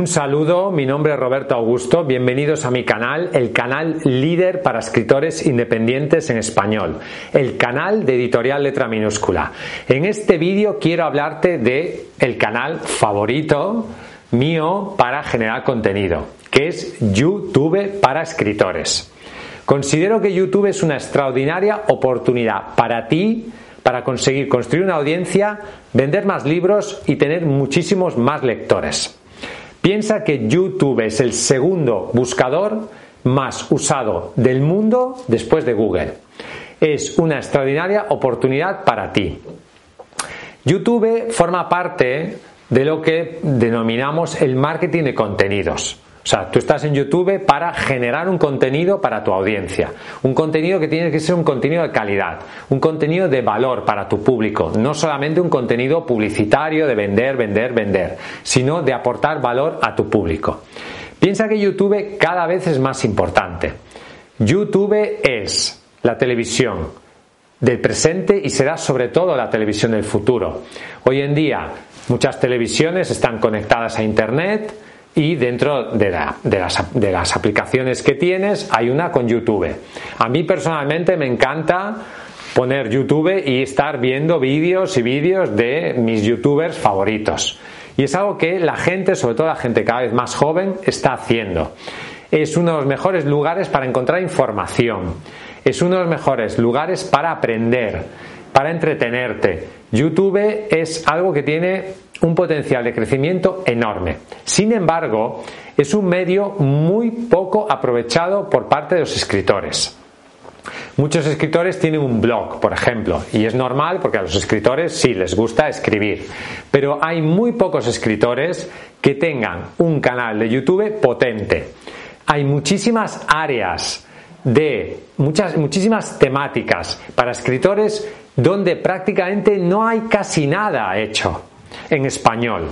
Un saludo, mi nombre es Roberto Augusto, bienvenidos a mi canal, el canal líder para escritores independientes en español, el canal de editorial letra minúscula. En este vídeo quiero hablarte de el canal favorito mío para generar contenido, que es YouTube para escritores. Considero que YouTube es una extraordinaria oportunidad para ti para conseguir construir una audiencia, vender más libros y tener muchísimos más lectores. Piensa que YouTube es el segundo buscador más usado del mundo después de Google. Es una extraordinaria oportunidad para ti. YouTube forma parte de lo que denominamos el marketing de contenidos. O sea, tú estás en YouTube para generar un contenido para tu audiencia. Un contenido que tiene que ser un contenido de calidad, un contenido de valor para tu público. No solamente un contenido publicitario de vender, vender, vender, sino de aportar valor a tu público. Piensa que YouTube cada vez es más importante. YouTube es la televisión del presente y será sobre todo la televisión del futuro. Hoy en día muchas televisiones están conectadas a Internet, y dentro de, la, de, las, de, las, aplicaciones que tienes hay una con YouTube. A mí personalmente me encanta poner YouTube y estar viendo vídeos y vídeos de mis youtubers favoritos. Y es algo que la gente, sobre todo la gente cada vez más joven, está haciendo. Es uno de los mejores lugares para encontrar información. Es uno de los mejores lugares para aprender, para entretenerte. YouTube es algo que tiene un potencial de crecimiento enorme. Sin embargo, es un medio muy poco aprovechado por parte de los escritores. Muchos escritores tienen un blog, por ejemplo, y es normal porque a los escritores sí les gusta escribir, pero hay muy pocos escritores que tengan un canal de YouTube potente. Hay muchísimas áreas de muchas, muchísimas temáticas para escritores donde prácticamente no hay casi nada hecho en español.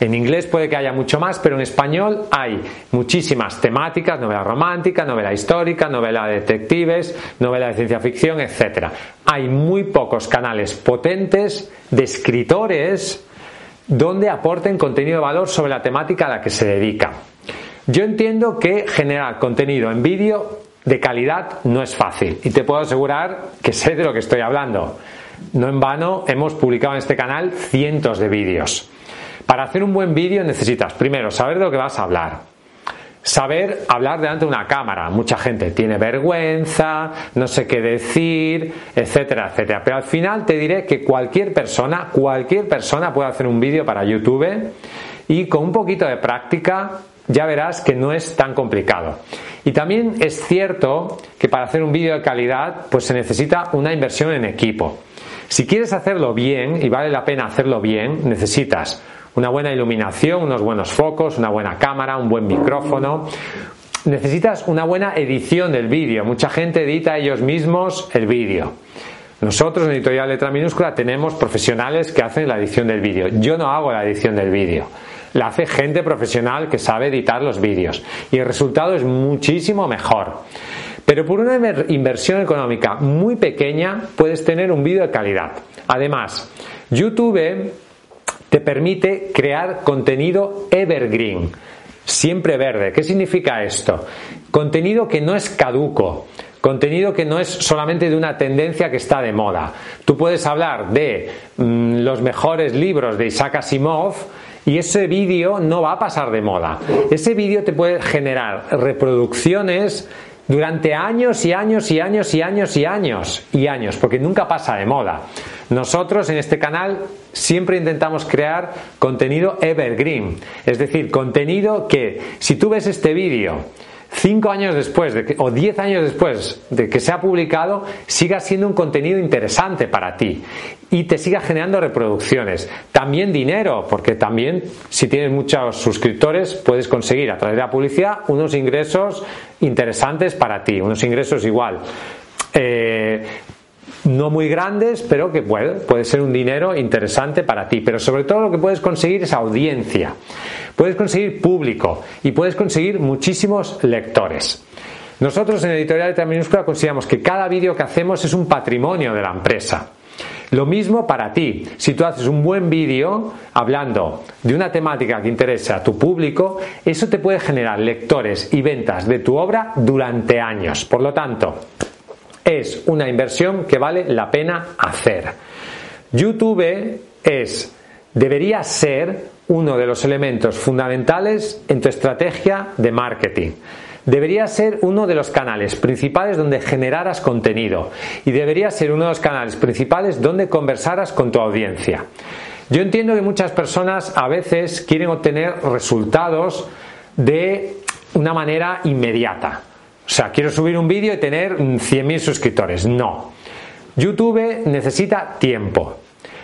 En inglés puede que haya mucho más, pero en español hay muchísimas temáticas, novela romántica, novela histórica, novela de detectives, novela de ciencia ficción, etc. Hay muy pocos canales potentes de escritores donde aporten contenido de valor sobre la temática a la que se dedica. Yo entiendo que generar contenido en vídeo de calidad no es fácil y te puedo asegurar que sé de lo que estoy hablando. No en vano hemos publicado en este canal cientos de vídeos. Para hacer un buen vídeo necesitas primero saber de lo que vas a hablar. Saber hablar delante de una cámara. Mucha gente tiene vergüenza, no sé qué decir, etcétera, etcétera. Pero al final te diré que cualquier persona, cualquier persona puede hacer un vídeo para YouTube y con un poquito de práctica ya verás que no es tan complicado. Y también es cierto que para hacer un vídeo de calidad pues se necesita una inversión en equipo. Si quieres hacerlo bien, y vale la pena hacerlo bien, necesitas una buena iluminación, unos buenos focos, una buena cámara, un buen micrófono. Necesitas una buena edición del vídeo. Mucha gente edita ellos mismos el vídeo. Nosotros en Editorial Letra Minúscula tenemos profesionales que hacen la edición del vídeo. Yo no hago la edición del vídeo. La hace gente profesional que sabe editar los vídeos. Y el resultado es muchísimo mejor. Pero por una inversión económica muy pequeña puedes tener un vídeo de calidad. Además, YouTube te permite crear contenido evergreen, siempre verde. ¿Qué significa esto? Contenido que no es caduco, contenido que no es solamente de una tendencia que está de moda. Tú puedes hablar de mmm, los mejores libros de Isaac Asimov y ese vídeo no va a pasar de moda. Ese vídeo te puede generar reproducciones durante años y años y años y años y años y años, porque nunca pasa de moda. Nosotros en este canal siempre intentamos crear contenido evergreen, es decir, contenido que si tú ves este vídeo cinco años después de que, o diez años después de que se ha publicado siga siendo un contenido interesante para ti y te siga generando reproducciones. También dinero, porque también si tienes muchos suscriptores puedes conseguir a través de la publicidad unos ingresos interesantes para ti, unos ingresos igual. Eh, no muy grandes, pero que puede, puede ser un dinero interesante para ti. Pero sobre todo lo que puedes conseguir es audiencia, puedes conseguir público y puedes conseguir muchísimos lectores. Nosotros en Editorial Letra Minúscula consideramos que cada vídeo que hacemos es un patrimonio de la empresa. Lo mismo para ti. Si tú haces un buen vídeo hablando de una temática que interesa a tu público, eso te puede generar lectores y ventas de tu obra durante años. Por lo tanto, es una inversión que vale la pena hacer. YouTube es, debería ser uno de los elementos fundamentales en tu estrategia de marketing. Debería ser uno de los canales principales donde generaras contenido y debería ser uno de los canales principales donde conversaras con tu audiencia. Yo entiendo que muchas personas a veces quieren obtener resultados de una manera inmediata. O sea, quiero subir un vídeo y tener 100.000 suscriptores. No. YouTube necesita tiempo,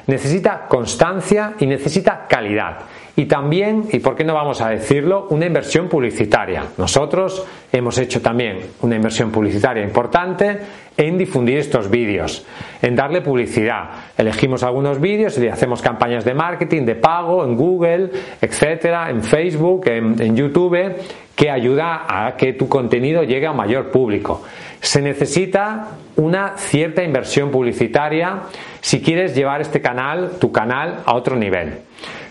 necesita constancia y necesita calidad. Y también, y por qué no vamos a decirlo, una inversión publicitaria. Nosotros hemos hecho también una inversión publicitaria importante en difundir estos vídeos, en darle publicidad. Elegimos algunos vídeos y hacemos campañas de marketing, de pago, en Google, etcétera, en Facebook, en YouTube que ayuda a que tu contenido llegue a mayor público. Se necesita una cierta inversión publicitaria si quieres llevar este canal, tu canal, a otro nivel.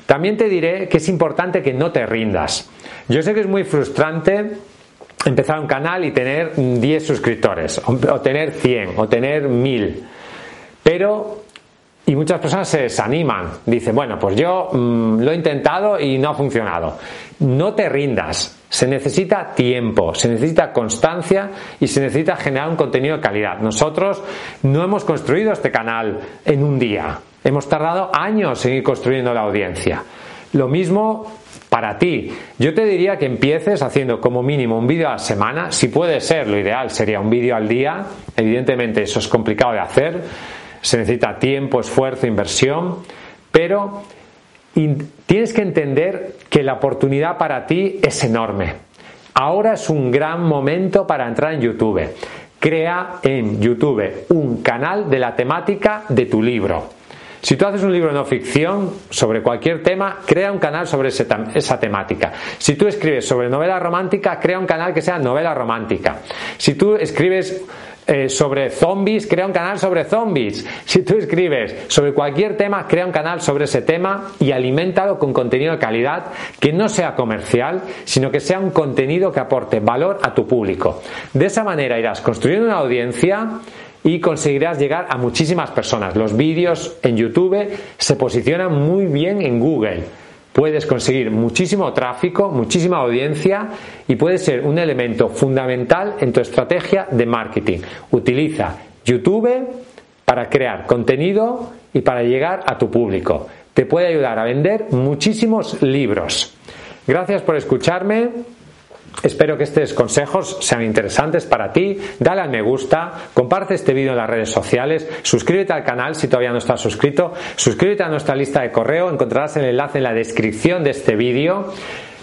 También te diré que es importante que no te rindas. Yo sé que es muy frustrante empezar un canal y tener 10 suscriptores, o tener 100, o tener 1000. Pero y muchas personas se desaniman. Dicen, bueno, pues yo mm, lo he intentado y no ha funcionado. No te rindas. Se necesita tiempo, se necesita constancia y se necesita generar un contenido de calidad. Nosotros no hemos construido este canal en un día. Hemos tardado años en ir construyendo la audiencia. Lo mismo para ti. Yo te diría que empieces haciendo como mínimo un vídeo a la semana. Si puede ser, lo ideal sería un vídeo al día. Evidentemente eso es complicado de hacer se necesita tiempo, esfuerzo, inversión, pero tienes que entender que la oportunidad para ti es enorme. Ahora es un gran momento para entrar en YouTube. Crea en YouTube un canal de la temática de tu libro. Si tú haces un libro de no ficción sobre cualquier tema, crea un canal sobre esa temática. Si tú escribes sobre novela romántica, crea un canal que sea novela romántica. Si tú escribes eh, sobre zombies, crea un canal sobre zombies. Si tú escribes sobre cualquier tema, crea un canal sobre ese tema y alimentado con contenido de calidad que no sea comercial, sino que sea un contenido que aporte valor a tu público. De esa manera irás construyendo una audiencia y conseguirás llegar a muchísimas personas. Los vídeos en YouTube se posicionan muy bien en Google puedes conseguir muchísimo tráfico, muchísima audiencia y puede ser un elemento fundamental en tu estrategia de marketing. Utiliza YouTube para crear contenido y para llegar a tu público. Te puede ayudar a vender muchísimos libros. Gracias por escucharme. Espero que estos consejos sean interesantes para ti. Dale al me gusta, comparte este vídeo en las redes sociales, suscríbete al canal si todavía no estás suscrito, suscríbete a nuestra lista de correo, encontrarás el enlace en la descripción de este vídeo.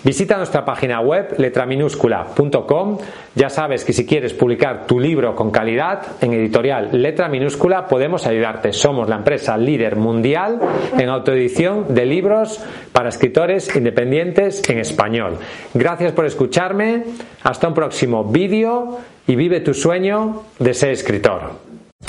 Visita nuestra página web letraminúscula.com. Ya sabes que si quieres publicar tu libro con calidad en editorial Letra Minúscula podemos ayudarte. Somos la empresa líder mundial en autoedición de libros para escritores independientes en español. Gracias por escucharme. Hasta un próximo vídeo y vive tu sueño de ser escritor.